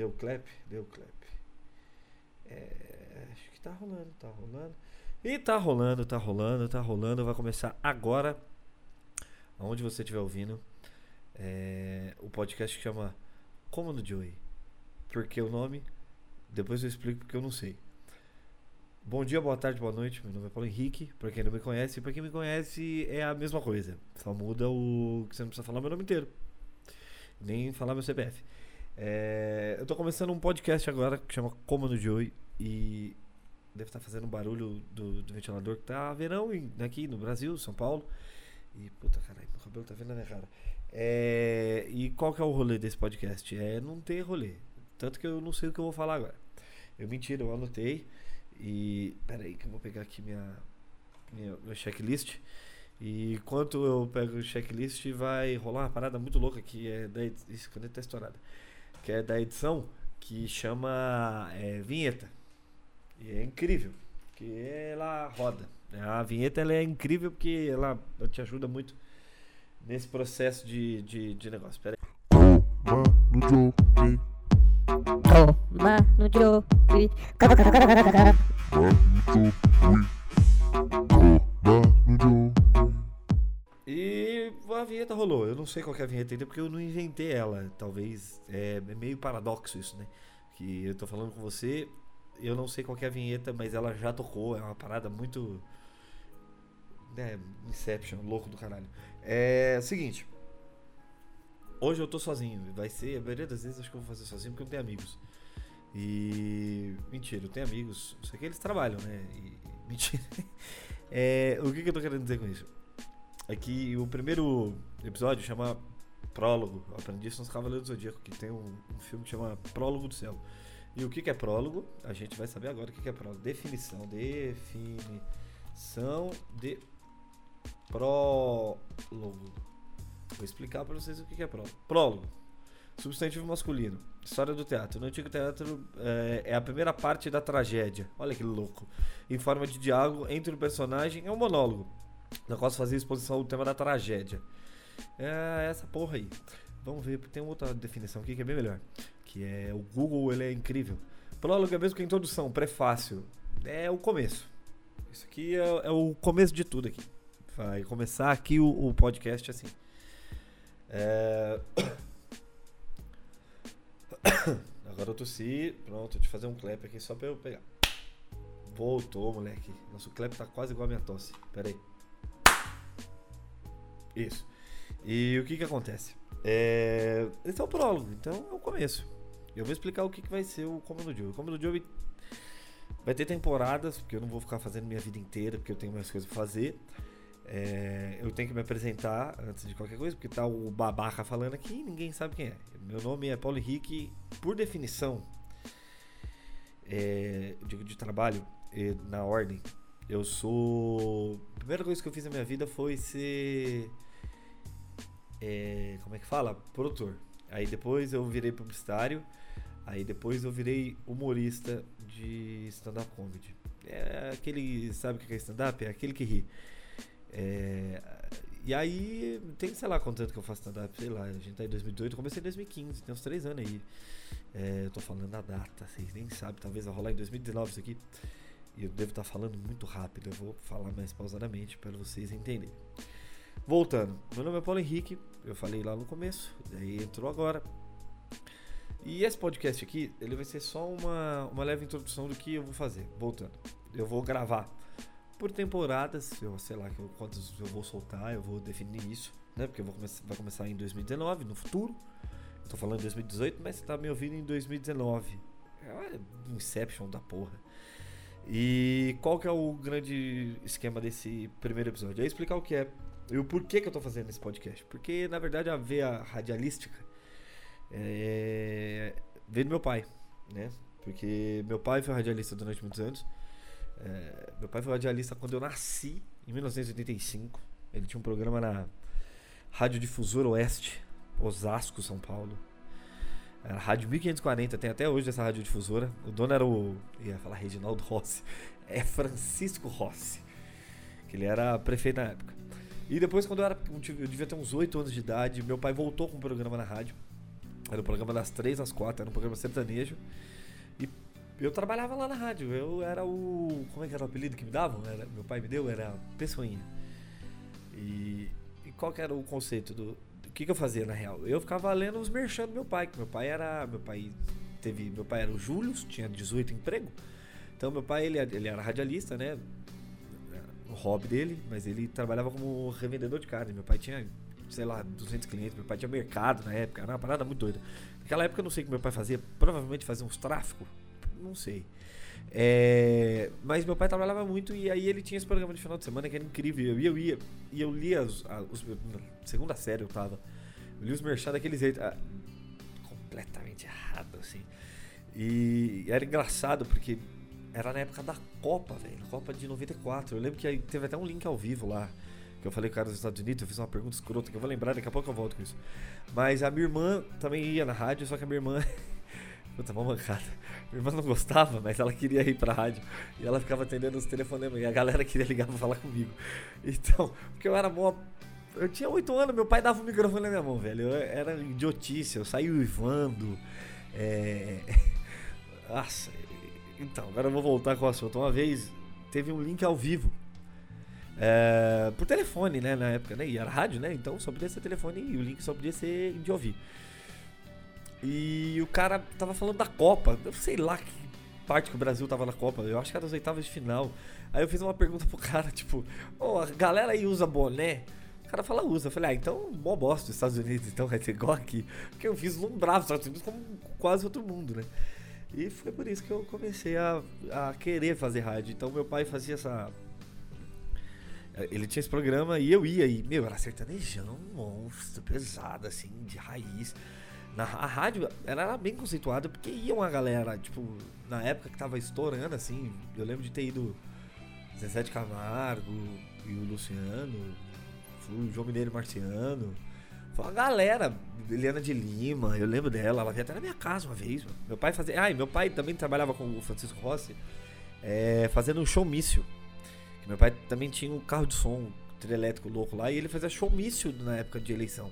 Deu clap? Deu clap. É, acho que tá rolando, tá rolando. E tá rolando, tá rolando, tá rolando. Vai começar agora. Aonde você estiver ouvindo. É, o podcast chama Como no Joey. Porque o nome. Depois eu explico porque eu não sei. Bom dia, boa tarde, boa noite. Meu nome é Paulo Henrique. Pra quem não me conhece, pra quem me conhece, é a mesma coisa. Só muda o que você não precisa falar meu nome inteiro. Nem falar meu CPF. É, eu tô começando um podcast agora que chama Como no Joey. E deve estar fazendo um barulho do, do, ventilador que tá verão aqui no Brasil, São Paulo. E puta caralho, meu cabelo tá vendo na minha cara. É, e qual que é o rolê desse podcast? É não ter rolê. Tanto que eu não sei o que eu vou falar agora. Eu mentira, eu anotei. E. Pera aí que eu vou pegar aqui minha, minha, minha checklist. E enquanto eu pego o checklist, vai rolar uma parada muito louca que é da tá estourada. Que é da edição que chama é, Vinheta. E é incrível. Que ela roda. A vinheta ela é incrível porque ela te ajuda muito nesse processo de, de, de negócio. Pera aí. Toma no Joey. E a vinheta rolou. Eu não sei qual é a vinheta ainda porque eu não inventei ela. Talvez é, é meio paradoxo isso, né? Que eu tô falando com você, eu não sei qual é a vinheta, mas ela já tocou. É uma parada muito. Né, Inception, louco do caralho. É seguinte. Hoje eu tô sozinho. Vai ser, a maioria das vezes acho que eu vou fazer sozinho porque eu não tenho amigos. E. Mentira, eu tenho amigos. Só que eles trabalham, né? E, mentira. É, o que, que eu tô querendo dizer com isso? É que o primeiro episódio chama Prólogo. Aprendi isso nos Cavaleiros do Zodíaco, que tem um, um, filme que chama Prólogo do Céu. E o que, que é prólogo? A gente vai saber agora o que, que é prólogo. Definição. Definição de prólogo. Vou explicar para vocês o que é prólogo. Prólogo. Substantivo masculino. História do teatro. No antigo teatro é, é, a primeira parte da tragédia. Olha que louco. Em forma de diálogo entre o personagem. É um monólogo. Na se fazia exposição do tema da tragédia. É essa porra aí. Vamos ver, tem outra definição aqui que é bem melhor. Que é o Google, ele é incrível. Prólogo é mesmo que a introdução, prefácio. É o começo. Isso aqui é, é o começo de tudo aqui. Vai começar aqui o, o podcast assim. É... Agora eu tossi. Pronto, deixa eu fazer um clap aqui só pra eu pegar. Voltou, moleque. Nosso clap tá quase igual a minha tosse. Pera aí. Isso. E o que que acontece? É... Esse é o prólogo, então é o começo. Eu vou explicar o que, que vai ser o Comando Joe. O Comando Joe vai ter temporadas, porque eu não vou ficar fazendo minha vida inteira, porque eu tenho mais coisas pra fazer. É, eu tenho que me apresentar antes de qualquer coisa, porque tá o babaca falando aqui e ninguém sabe quem é. Meu nome é Paulo Henrique, por definição, é, digo de trabalho, na ordem. Eu sou. A primeira coisa que eu fiz na minha vida foi ser. É, como é que fala? Produtor. Aí depois eu virei publicitário. Aí depois eu virei humorista de stand-up comedy. É aquele. Sabe o que é stand-up? É aquele que ri. É, e aí, tem, sei lá quanto tempo que eu faço stand-up, sei lá, a gente tá em 2018, comecei em 2015, tem uns 3 anos aí. É, eu tô falando a data, vocês nem sabem, talvez vai rolar em 2019 isso aqui. Eu devo estar tá falando muito rápido, eu vou falar mais pausadamente para vocês entenderem. Voltando, meu nome é Paulo Henrique, eu falei lá no começo, daí entrou agora. E esse podcast aqui, ele vai ser só uma, uma leve introdução do que eu vou fazer. Voltando, eu vou gravar por temporadas, eu sei lá quantos eu vou soltar, eu vou definir isso, né? Porque vou começar, vai começar em 2019, no futuro. Tô falando em 2018, mas você tá me ouvindo em 2019. É um Inception da porra. E qual que é o grande esquema desse primeiro episódio? É explicar o que é e o porquê que eu tô fazendo esse podcast. Porque, na verdade, a veia radialística é... veio do meu pai, né? Porque meu pai foi radialista durante muitos anos. É, meu pai foi radialista quando eu nasci, em 1985. Ele tinha um programa na Rádio Difusora Oeste, Osasco, São Paulo. Era Rádio 1540, tem até hoje essa rádio difusora. O dono era o. ia falar Reginaldo Rossi. É Francisco Rossi. Que ele era prefeito na época. E depois, quando eu era. Eu devia ter uns 8 anos de idade, meu pai voltou com um programa na rádio. Era o programa das três às quatro, era um programa sertanejo. E eu trabalhava lá na rádio. Eu era o. Como é que era o apelido que me davam? Era, meu pai me deu? Era Pessoinha. E, e qual que era o conceito do. O que, que eu fazia na real? Eu ficava lendo os merchan do meu pai, que meu pai era. Meu pai teve. Meu pai era o Júlio, tinha 18 emprego. Então meu pai ele, ele era radialista, né? O hobby dele, mas ele trabalhava como revendedor de carne. Meu pai tinha, sei lá, 200 clientes. Meu pai tinha mercado na época, era uma parada muito doida. Naquela época eu não sei o que meu pai fazia, provavelmente fazia uns tráficos, não sei. É, mas meu pai trabalhava muito e aí ele tinha esse programa de final de semana que era incrível. E eu ia, e eu lia os, os, segunda série eu tava. Eu li os merchan daquele jeito. Ah, completamente errado, assim. E era engraçado porque era na época da Copa, velho. Copa de 94. Eu lembro que teve até um link ao vivo lá. Que eu falei com o cara dos Estados Unidos, eu fiz uma pergunta escrota que eu vou lembrar, daqui a pouco eu volto com isso. Mas a minha irmã também ia na rádio, só que a minha irmã Puta, uma mancada. Minha irmã não gostava, mas ela queria ir pra rádio. E ela ficava atendendo os telefonemas. E a galera queria ligar pra falar comigo. Então, porque eu era mó. Eu tinha 8 anos, meu pai dava o microfone na minha mão, velho. Eu era idiotice, eu saí uivando. É. Nossa. Então, agora eu vou voltar com o assunto. Uma vez teve um link ao vivo. É, por telefone, né? Na época, né? E era rádio, né? Então só podia ser telefone e o link só podia ser de ouvir. E o cara tava falando da Copa. Eu sei lá que parte que o Brasil tava na Copa. Eu acho que era das oitavas de final. Aí eu fiz uma pergunta pro cara, tipo, oh, a galera aí usa boné? O cara fala, usa. Eu falei, ah, então, mó bosta dos Estados Unidos, então vai ser igual aqui. Porque eu fiz um bravo Estados Unidos como quase outro mundo, né? E foi por isso que eu comecei a, a querer fazer rádio. Então meu pai fazia essa. Ele tinha esse programa e eu ia e, meu, era sertanejão, monstro, pesado, assim, de raiz. Na, a rádio era bem conceituada porque ia uma galera, tipo, na época que tava estourando, assim. Eu lembro de ter ido Zezé de Camargo e o Luciano, o João Mineiro Marciano. Foi uma galera, Eliana de Lima, eu lembro dela, ela veio até na minha casa uma vez. Meu pai fazia. Ah, meu pai também trabalhava com o Francisco Rossi, é, fazendo um showmício. Meu pai também tinha um carro de som, um elétrico louco lá, e ele fazia showmício na época de eleição.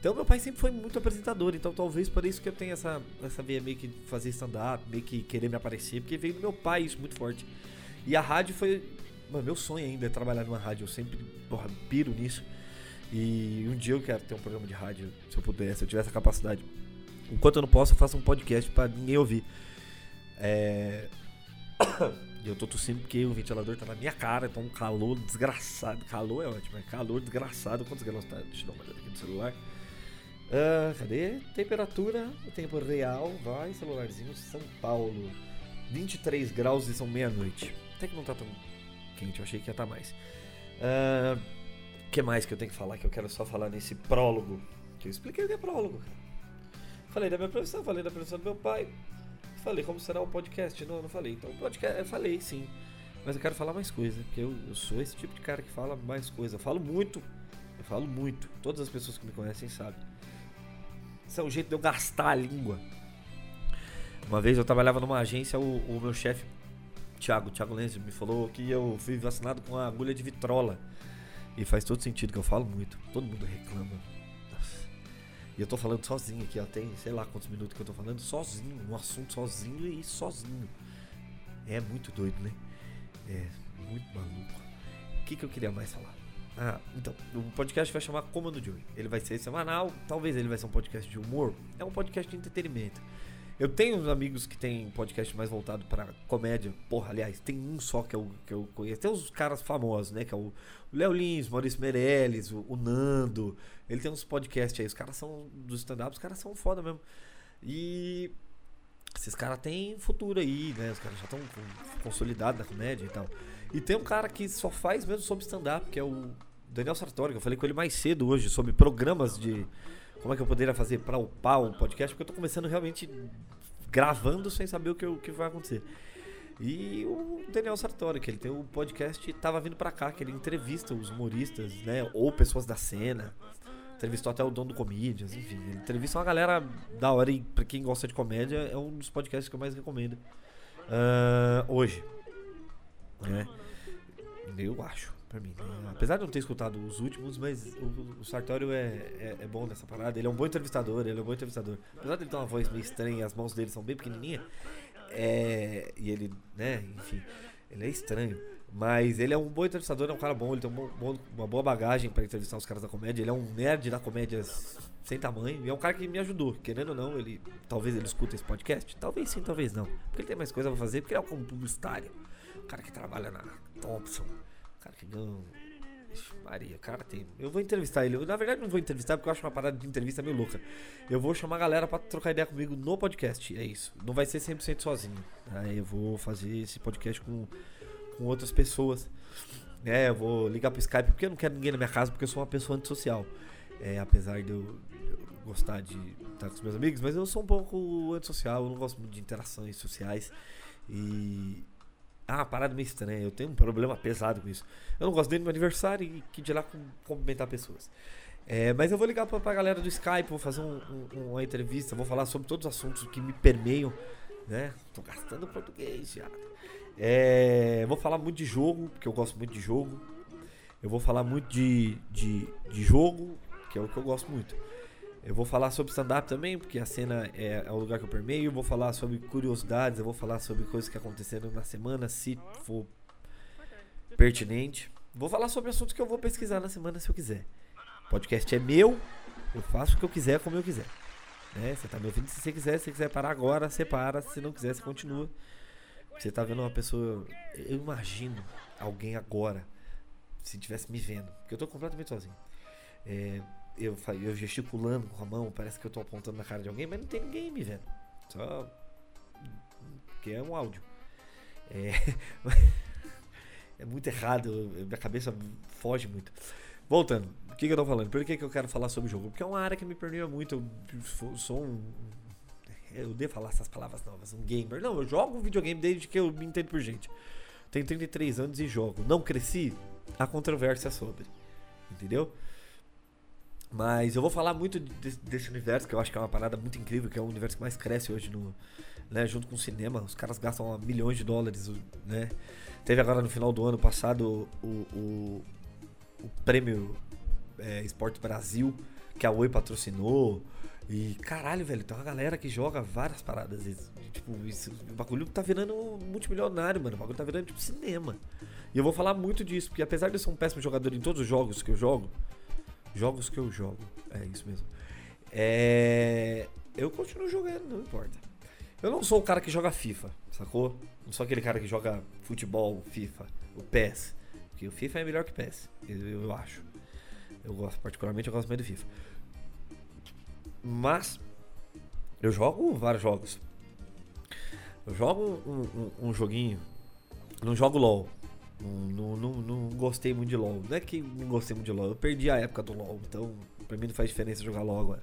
Então meu pai sempre foi muito apresentador, então talvez por isso que eu tenho essa, essa veia meio que fazer stand-up, meio que querer me aparecer, porque veio do meu pai isso muito forte. E a rádio foi. Mano, meu sonho ainda é trabalhar numa rádio, eu sempre porra, piro nisso. E um dia eu quero ter um programa de rádio, se eu puder, se eu tiver essa capacidade. Enquanto eu não posso, eu faço um podcast para ninguém ouvir. É. Eu tô tossindo porque o ventilador tá na minha cara, então um calor desgraçado. Calor é ótimo, é calor desgraçado. Quantos graus tá? Deixa eu dar uma olhada aqui no celular. Uh, cadê? Temperatura, o tempo real, vai, celularzinho, São Paulo. 23 graus e são meia-noite. Até que não tá tão quente, eu achei que ia estar tá mais. O uh, que mais que eu tenho que falar que eu quero só falar nesse prólogo? Que eu expliquei o que é prólogo, cara. Falei da minha profissão, falei da profissão do meu pai. Falei como será o podcast. Não, eu não falei. Então, podcast, eu falei sim. Mas eu quero falar mais coisa, porque eu, eu sou esse tipo de cara que fala mais coisa. Eu falo muito. Eu falo muito. Todas as pessoas que me conhecem sabem. Esse é o jeito de eu gastar a língua. Uma vez eu trabalhava numa agência, o, o meu chefe, Thiago, Thiago Lenz, me falou que eu fui vacinado com a agulha de vitrola. E faz todo sentido que eu falo muito. Todo mundo reclama. E eu tô falando sozinho aqui, ó. Tem sei lá quantos minutos que eu tô falando sozinho, um assunto sozinho e sozinho. É muito doido, né? É muito maluco. O que, que eu queria mais falar? Ah, então, o podcast vai chamar Comando Joey. Ele vai ser semanal, talvez ele vai ser um podcast de humor. É um podcast de entretenimento. Eu tenho uns amigos que tem podcast mais voltado para comédia. Porra, aliás, tem um só que eu, que eu conheço. Tem uns caras famosos, né? Que é o Léo Lins, Maurício Meirelles, o, o, Nando. Ele tem uns podcasts aí. Os caras são dos stand-up, os caras são foda mesmo. E esses caras têm futuro aí, né? Os caras já estão consolidados na comédia e tal. E tem um cara que só faz mesmo sobre stand-up, que é o Daniel Sartori, que eu falei com ele mais cedo hoje sobre programas de como é que eu poderia fazer para upar o podcast, porque eu tô começando realmente gravando sem saber o que, o que vai acontecer. E o Daniel Sartori, que ele tem o um podcast, tava vindo para cá, que ele entrevista os humoristas, né, ou pessoas da cena. Entrevistou até o dono do Comedians, enfim. Ele entrevista uma galera da hora e pra quem gosta de comédia, é um dos podcasts que eu mais recomendo uh, hoje. Né? Eu acho. Pra mim. Né? Apesar de não ter escutado os últimos, mas o, o Sartório é, é, é, bom nessa parada. Ele é um bom entrevistador, ele é um bom entrevistador. Apesar de ele ter uma voz meio estranha, as mãos dele são bem pequenininhas. É, e ele, né, enfim, ele é estranho. Mas ele é um bom entrevistador, é um cara bom, ele tem um bom, uma boa bagagem para entrevistar os caras da comédia. Ele é um nerd da comédia sem tamanho. E é um cara que me ajudou. Querendo ou não, ele. Talvez ele escuta esse podcast. Talvez sim, talvez não. Porque ele tem mais coisa pra fazer, porque ele é um publicitário. Um cara que trabalha na Thompson. Cara que ganha. Maria, o cara tem. Eu vou entrevistar ele. Eu, na verdade, não vou entrevistar porque eu acho uma parada de entrevista meio louca. Eu vou chamar a galera para trocar ideia comigo no podcast. É isso. Não vai ser 100% sozinho. Aí eu vou fazer esse podcast com, com outras pessoas. É, eu vou ligar pro Skype porque eu não quero ninguém na minha casa porque eu sou uma pessoa antissocial. É, apesar de eu, gostar de estar com os meus amigos, mas eu sou um pouco antissocial, eu não gosto muito de interações sociais. E. Ah, parada meio estranha, eu tenho um problema pesado com isso. Eu não gosto nem do meu aniversário e que de lá cumprimentar pessoas. É, mas eu vou ligar pra, pra galera do Skype, vou fazer um, um, uma entrevista, vou falar sobre todos os assuntos que me permeiam, né? Tô gastando português já. É, vou falar muito de jogo, porque eu gosto muito de jogo. Eu vou falar muito de, de, de jogo, que é o que eu gosto muito. Eu vou falar sobre stand-up também, porque a cena é, é o lugar que eu permeio. Eu vou falar sobre curiosidades, eu vou falar sobre coisas que aconteceram na semana, se for pertinente. Vou falar sobre assuntos que eu vou pesquisar na semana se eu quiser. O podcast é meu, eu faço o que eu quiser, como eu quiser. Né? Você tá me ouvindo se você quiser, se você quiser parar agora, você para. Se não quiser, você continua. Você tá vendo uma pessoa. Eu imagino alguém agora, se tivesse me vendo, porque eu tô completamente sozinho. É, eu, eu gesticulando com a mão, parece que eu tô apontando na cara de alguém, mas não tem ninguém me vendo. Só. que é um áudio. É, é muito errado, minha cabeça foge muito. Voltando, o que, que eu tô falando? Por que, que eu quero falar sobre o jogo? Porque é uma área que me permeia muito. Eu sou um. Eu devo falar essas palavras novas, um gamer. Não, eu jogo videogame desde que eu me entendo por gente. Tenho 33 anos e jogo. Não cresci? Há controvérsia sobre. Entendeu? Mas eu vou falar muito desse, desse, universo, que eu acho que é uma parada muito incrível, que é o universo que mais cresce hoje no, né, junto com o cinema. Os caras gastam milhões de dólares, né? Teve agora no final do ano passado o, o, o prêmio é, Esporte Brasil, que a Oi patrocinou. E caralho, velho, tem uma galera que joga várias paradas. E, tipo, isso, o bagulho tá virando multimilionário, mano. O bagulho tá virando tipo cinema. E eu vou falar muito disso, porque apesar de eu ser um péssimo jogador em todos os jogos que eu jogo, Jogos que eu jogo. É isso mesmo. É... Eu continuo jogando, não importa. Eu não sou o cara que joga FIFA, sacou? Não sou aquele cara que joga futebol, FIFA, o PES. Porque o FIFA é melhor que o PES, eu, eu acho. Eu gosto, particularmente, eu gosto mais do FIFA. Mas eu jogo vários jogos. Eu jogo um, um, um joguinho. Não jogo LOL. Não, não, não, gostei muito de LoL. Não é que não gostei muito de LoL, eu perdi a época do LoL, então pra mim não faz diferença jogar LoL agora.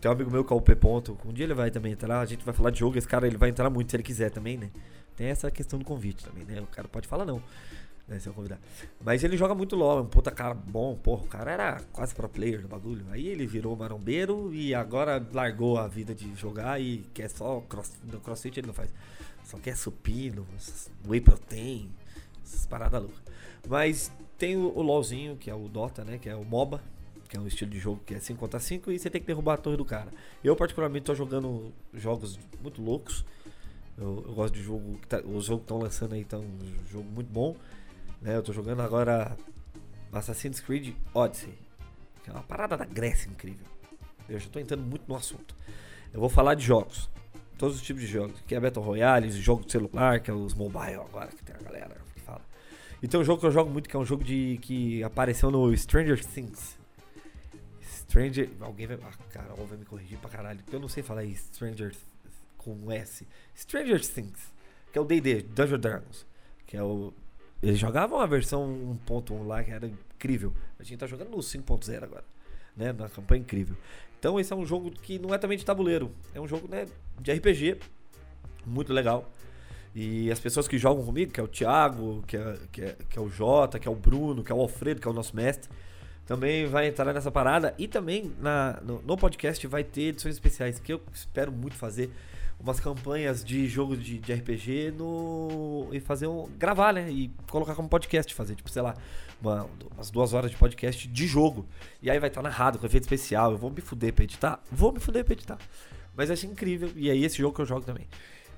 Tem um amigo meu que é o P. Ponto, um dia ele vai também entrar, a gente vai falar de jogo, esse cara ele vai entrar muito se ele quiser também, né? Tem essa questão do convite também, né? O cara pode falar não, né? Se eu convidar. Mas ele joga muito LoL, é um puta cara bom, porra, o cara era quase pro player do bagulho. Aí ele virou marombeiro e agora largou a vida de jogar e quer só cross, no crossfit ele não faz. Só quer supino, whey protein, essas paradas loucas. Mas tem o, o LoLzinho, que é o Dota, né? Que é o MOBA, que é um estilo de jogo que é 5 contra 5 e você tem que derrubar a torre do cara. Eu, particularmente, tô jogando jogos muito loucos. Eu, eu gosto de jogo. Que tá, os jogos que estão lançando aí estão um jogo muito bom. Né? Eu tô jogando agora Assassin's Creed Odyssey, que é uma parada da Grécia incrível. Eu já tô entrando muito no assunto. Eu vou falar de jogos. Todos os tipos de jogos. Que é Battle Royale, jogo de celular, que é os mobile agora, que tem a galera e tem um jogo que eu jogo muito, que é um jogo de que apareceu no Stranger Things. Stranger. Alguém vai. Ah, vai me corrigir pra caralho. Porque eu não sei falar isso. Stranger com S. Stranger Things. Que é o DD, Dungeons Dragons. Que é o. Eles jogavam a versão 1.1 lá, que era incrível. A gente tá jogando no 5.0 agora. Né? Na campanha incrível. Então esse é um jogo que não é também de tabuleiro. É um jogo né, de RPG. Muito legal. E as pessoas que jogam comigo, que é o Thiago, que é, que é, que é o Jota, que é o Bruno, que é o Alfredo, que é o nosso mestre, também vai entrar nessa parada. E também na, no, no podcast vai ter edições especiais, que eu espero muito fazer umas campanhas de jogo de, de, RPG no. e fazer um. gravar, né? E colocar como podcast, fazer, tipo, sei lá, uma, umas duas horas de podcast de jogo. E aí vai estar narrado com efeito especial. Eu vou me fuder pra editar? Vou me fuder pra editar. Mas acho incrível. E aí esse jogo que eu jogo também.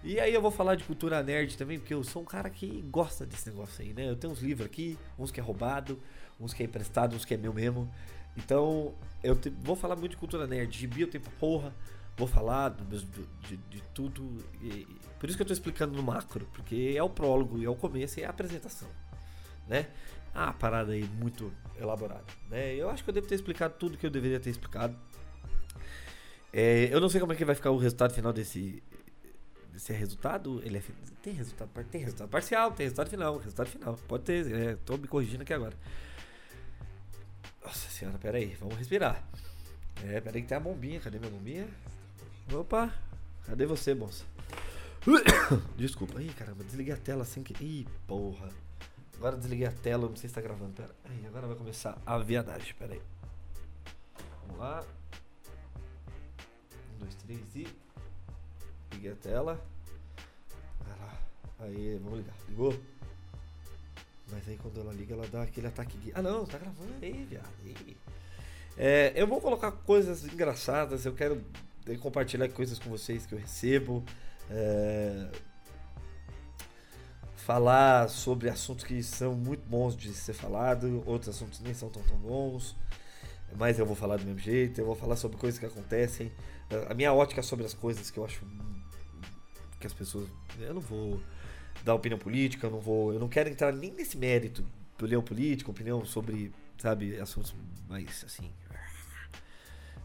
E aí eu vou falar de cultura nerd também, porque eu sou um cara que gosta desse negócio aí, né? Eu tenho uns livros aqui, uns que é roubado, uns que é emprestado, uns que é meu mesmo. Então, eu te, vou falar muito de cultura nerd. Gibi eu tenho porra. Vou falar do, do, de, de, tudo. E, por isso que eu tô explicando no macro, porque é o prólogo, é o começo e é a apresentação, né? Ah, parada aí muito elaborada, né? Eu acho que eu devo ter explicado tudo que eu deveria ter explicado. É, eu não sei como é que vai ficar o resultado final desse, desse resultado. Ele é, tem resultado, tem resultado parcial, tem resultado final, resultado final. Pode ter, é, tô me corrigindo aqui agora. Nossa senhora, pera aí, vamos respirar. É, pera aí que tem a bombinha, cadê minha bombinha? Opa, cadê você, moça? Desculpa, ih caramba, desliguei a tela assim que. Ih, porra. Agora desliguei a tela, não sei se tá gravando, pera. Aí, agora vai começar a viadagem, pera aí. Vamos lá. Um, dois, três e. Liguei a tela. Vai lá. Aí, vamos ligar. Ligou? Mas aí quando ela liga, ela dá aquele ataque. Ah não, tá gravando aí, viado. É, eu vou colocar coisas engraçadas. Eu quero compartilhar coisas com vocês que eu recebo. É, falar sobre assuntos que são muito bons de ser falado, outros assuntos nem são tão, tão bons, mas eu vou falar do mesmo jeito, eu vou falar sobre coisas que acontecem, a minha ótica sobre as coisas que eu acho que as pessoas, eu não vou dar opinião política, eu não vou, eu não quero entrar nem nesse mérito, opinião política, opinião sobre, sabe, assuntos mais assim,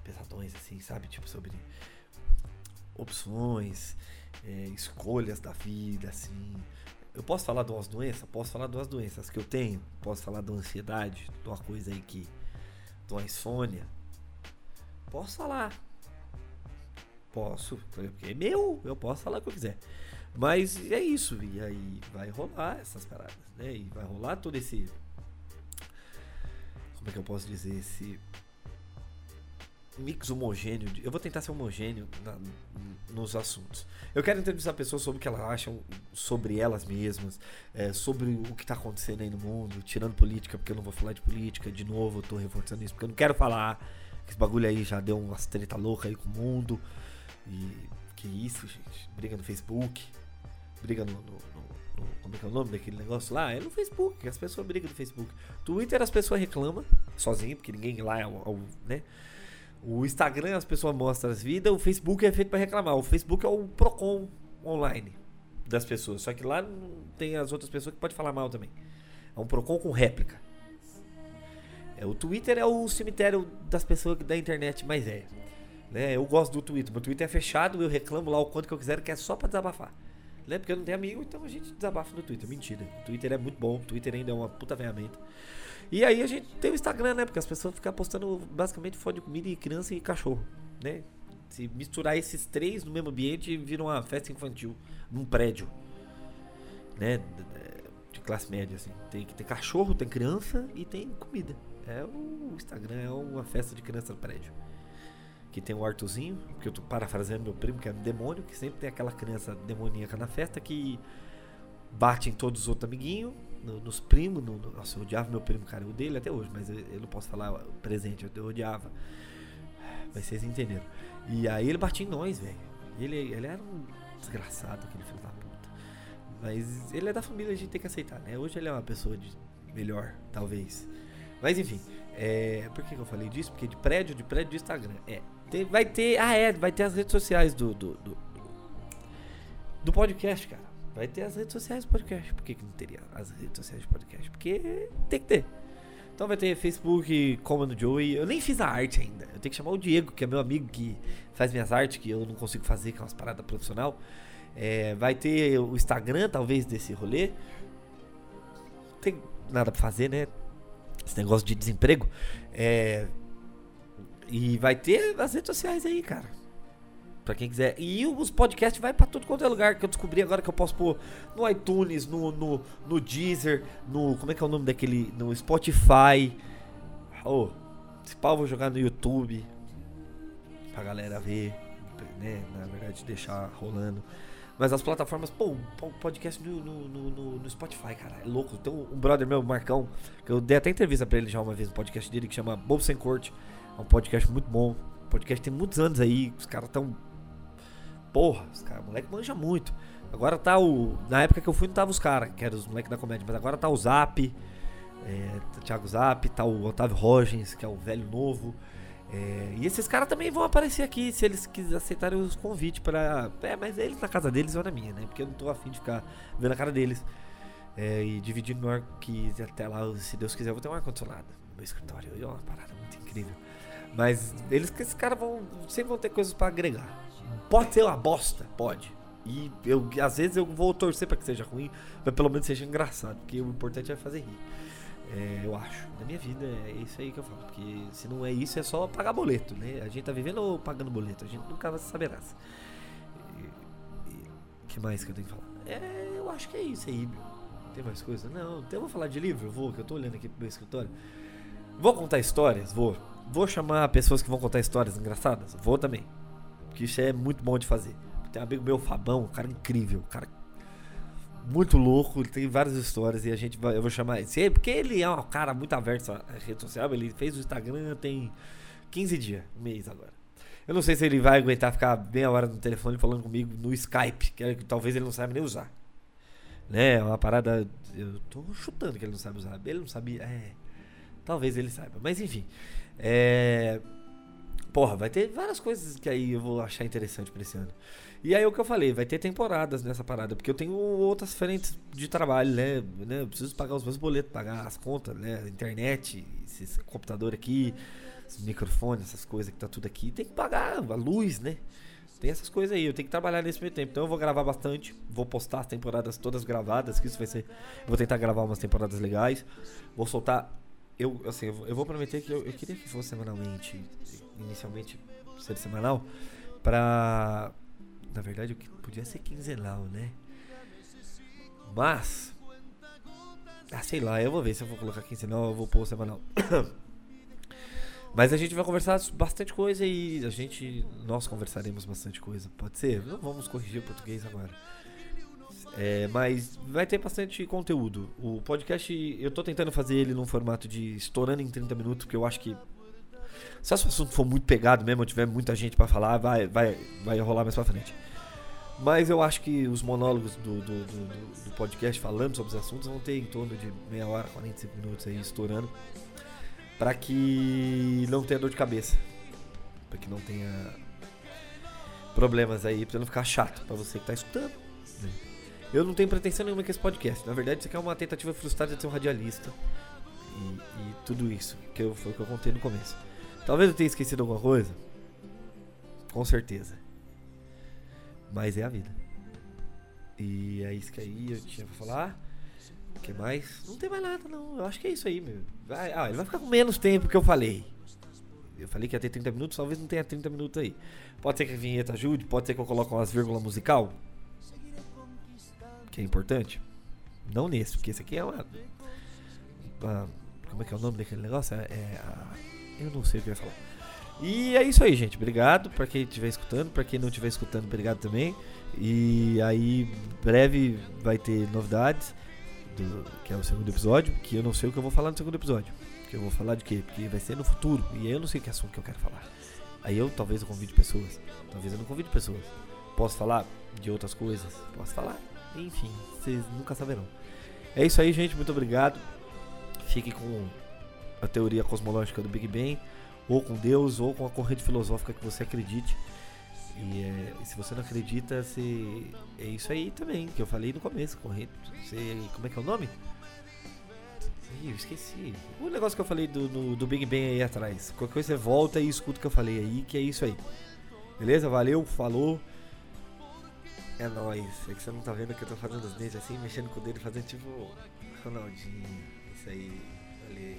pesadões assim, sabe, tipo sobre opções, é, escolhas da vida, assim, eu posso falar de umas doenças? Posso falar de umas doenças que eu tenho. Posso falar de uma ansiedade, de uma coisa aí que. de uma insônia. Posso falar. Posso, porque é meu, eu posso falar o que eu quiser. Mas é isso, e aí vai rolar essas paradas, né? E vai rolar todo esse. Como é que eu posso dizer? Esse mix homogêneo. Eu vou tentar ser homogêneo na, nos assuntos. Eu quero entrevistar pessoas sobre o que elas acham sobre elas mesmas, é, sobre o que está acontecendo aí no mundo, tirando política, porque eu não vou falar de política de novo, eu tô reforçando isso, porque eu não quero falar esse bagulho aí já deu umas treta louca aí com o mundo. E que isso, gente? Briga no Facebook, briga no, no, no, como é que é o nome daquele negócio lá? É no Facebook, as pessoas brigam no Facebook. Twitter as pessoas reclamam sozinho, porque ninguém lá é o, né? O Instagram as pessoas mostram as vidas, o Facebook é feito para reclamar. O Facebook é o Procon online das pessoas. Só que lá tem as outras pessoas que podem falar mal também. É um Procon com réplica. É, o Twitter é o cemitério das pessoas da internet mais é. Né? Eu gosto do Twitter. Meu Twitter é fechado, eu reclamo lá o quanto que eu quiser, que é só para desabafar. Né? Porque eu não tenho amigo, então a gente desabafa no Twitter. Mentira. O Twitter é muito bom, o Twitter ainda é uma puta ferramenta. E aí a gente tem o Instagram, né? Porque as pessoas ficam postando basicamente foto de comida e criança e cachorro, né? Se misturar esses três no mesmo ambiente, vira uma festa infantil num prédio, né? De classe média, assim. Tem que ter cachorro, tem criança e tem comida. É o Instagram, é uma festa de criança no prédio. Que tem o Artuzinho, que eu tô parafraseando meu primo, que é um demônio, que sempre tem aquela criança demoníaca na festa que bate em todos os outros amiguinhos no, nos primos. No, no, nossa, eu odiava meu primo, cara. Eu dele até hoje, mas eu, eu, não posso falar presente, eu, eu odiava. Mas vocês entenderam. E aí ele batia em nós, velho. Ele, ele era um desgraçado, aquele filho da puta. Mas ele é da família, a gente tem que aceitar, né? Hoje ele é uma pessoa de melhor, talvez. Mas enfim, é, por que, que eu falei disso? Porque de prédio, de prédio do Instagram. É, tem, vai ter. Ah, é, vai ter as redes sociais do, do, do, do podcast, cara. Vai ter as redes sociais do podcast. Por que, que não teria as redes sociais do podcast? Porque tem que ter. Então vai ter Facebook, Comando Joey. Eu nem fiz a arte ainda. Eu tenho que chamar o Diego, que é meu amigo que faz minhas artes, que eu não consigo fazer, que é umas paradas profissional. É, vai ter o Instagram, talvez, desse rolê. Não tem nada pra fazer, né? Esse negócio de desemprego. É, e vai ter as redes sociais aí, cara. Pra quem quiser. E os podcasts vai pra tudo quanto é lugar que eu descobri agora que eu posso pôr no iTunes, no, no, no Deezer, no. Como é que é o nome daquele? No Spotify. Oh, Esse pau vou jogar no YouTube pra galera ver, né? Na verdade, deixar rolando. Mas as plataformas, pô, podcast no, no, no, no, Spotify, cara, é louco. Tem um, brother meu, Marcão, que eu dei até entrevista pra ele já uma vez no podcast dele, que chama Bobo Sem Corte. É um podcast muito bom. O podcast tem muitos anos aí, os caras tão. Porra, os caras, moleque manja muito. Agora tá o. Na época que eu fui não tava os caras, que eram os moleques da comédia, mas agora tá o Zap, é, tá o Thiago Zap, tá o Otávio Rogens, que é o velho novo. É, e esses caras também vão aparecer aqui se eles quiserem aceitarem os convites para. É, mas eles na casa deles ou na minha, né? Porque eu não tô afim de ficar vendo a cara deles. É, e dividindo no ar que até lá, se Deus quiser, eu vou ter um ar-condicionado no meu escritório. É uma parada muito incrível. Mas eles, esses caras vão. Sempre vão ter coisas para agregar. Pode ser uma bosta, pode. E eu, às vezes eu vou torcer para que seja ruim, mas pelo menos seja engraçado, porque o importante é fazer rir. É, eu acho. Na minha vida é isso aí que eu falo. Porque se não é isso, é só pagar boleto, né? A gente tá vivendo ou pagando boleto? A gente nunca vai saberá. O que mais que eu tenho que falar? É, eu acho que é isso aí, meu. Tem mais coisa? Não, então eu vou falar de livro? Eu vou, que eu tô olhando aqui pro meu escritório. Vou contar histórias? Vou. Vou chamar pessoas que vão contar histórias engraçadas? Vou também. Porque isso é muito bom de fazer. Tem um amigo meu, Fabão, um cara incrível, um cara muito louco, ele tem várias histórias e a gente vai, eu vou chamar ele, porque ele é um cara muito averso à rede social, ele fez o Instagram tem 15 dias, um mês agora. Eu não sei se ele vai aguentar ficar meia hora no telefone falando comigo no Skype, que, é, que talvez ele não saiba nem usar. Né? É uma parada, eu tô chutando que ele não sabe usar. Ele não sabia, é, talvez ele saiba, mas enfim. É, porra, vai ter várias coisas que aí eu vou achar interessante pra esse ano. E aí o que eu falei, vai ter temporadas nessa parada, porque eu tenho outras frentes de trabalho, né? né? Eu preciso pagar os meus boletos, pagar as contas, né? Internet, esse computador aqui, esse microfone, essas coisas que tá tudo aqui. Tem que pagar a luz, né? Tem essas coisas aí, eu tenho que trabalhar nesse meio tempo. Então eu vou gravar bastante, vou postar as temporadas todas gravadas, que isso vai ser. Vou tentar gravar umas temporadas legais. Vou soltar. Eu, assim, eu vou prometer que eu, eu queria que fosse semanalmente, inicialmente ser semanal, pra na verdade, o que podia ser quinzenal, né? Mas. Ah, sei lá, eu vou ver se eu vou colocar quinzenal ou vou pôr semanal. Mas a gente vai conversar bastante coisa e a gente. Nós conversaremos bastante coisa. Pode ser? Não vamos corrigir o português agora. É, mas vai ter bastante conteúdo. O podcast, eu tô tentando fazer ele num formato de estourando em 30 minutos, porque eu acho que se o assunto for muito pegado mesmo, ou tiver muita gente para falar, vai, vai, vai rolar mais pra frente. Mas eu acho que os monólogos do, do, do, do, podcast falando sobre os assuntos vão ter em torno de meia hora, 45 minutos aí estourando. para que não tenha dor de cabeça. para que não tenha problemas aí, pra não ficar chato para você que tá escutando. Eu não tenho pretensão nenhuma com esse podcast. Na verdade, isso aqui é uma tentativa frustrada de ser um radialista. E, e tudo isso, que eu, foi o que eu contei no começo. Talvez eu tenha esquecido alguma coisa. Com certeza. Mas é a vida. E é isso que aí eu tinha pra falar. O que mais? Não tem mais nada, não. Eu acho que é isso aí, meu. Vai, ah, ele vai ficar com menos tempo que eu falei. Eu falei que ia ter 30 minutos, talvez não tenha 30 minutos aí. Pode ser que a vinheta ajude, pode ser que eu coloque umas vírgulas musical. Que é importante. Não nesse, porque esse aqui é uma. uma como é que é o nome daquele negócio? É, é eu não sei o que eu ia falar. E é isso aí, gente. Obrigado para quem estiver escutando. Para quem não estiver escutando, obrigado também. E aí, breve vai ter novidades. Do, que é o segundo episódio. Que eu não sei o que eu vou falar no segundo episódio. Que eu vou falar de quê? Porque vai ser no futuro. E aí eu não sei que assunto que eu quero falar. Aí eu talvez eu convide pessoas. Talvez eu não convide pessoas. Posso falar de outras coisas? Posso falar. Enfim, vocês nunca saberão. É isso aí, gente. Muito obrigado. Fique com a teoria cosmológica do Big Bang, ou com Deus, ou com a corrente filosófica que você acredite. E, é, se você não acredita, você, é isso aí também, que eu falei no começo, corrente. Você, como é que é o nome? Ih, eu esqueci. O negócio que eu falei do, do, do Big Bang aí atrás. Qualquer coisa você volta e escuta o que eu falei aí, que é isso aí. Beleza? Valeu, falou. É nóis. É que você não tá vendo que eu tô fazendo os dentes assim, mexendo com o dedo, fazendo tipo Ronaldinho. Isso aí. Valeu.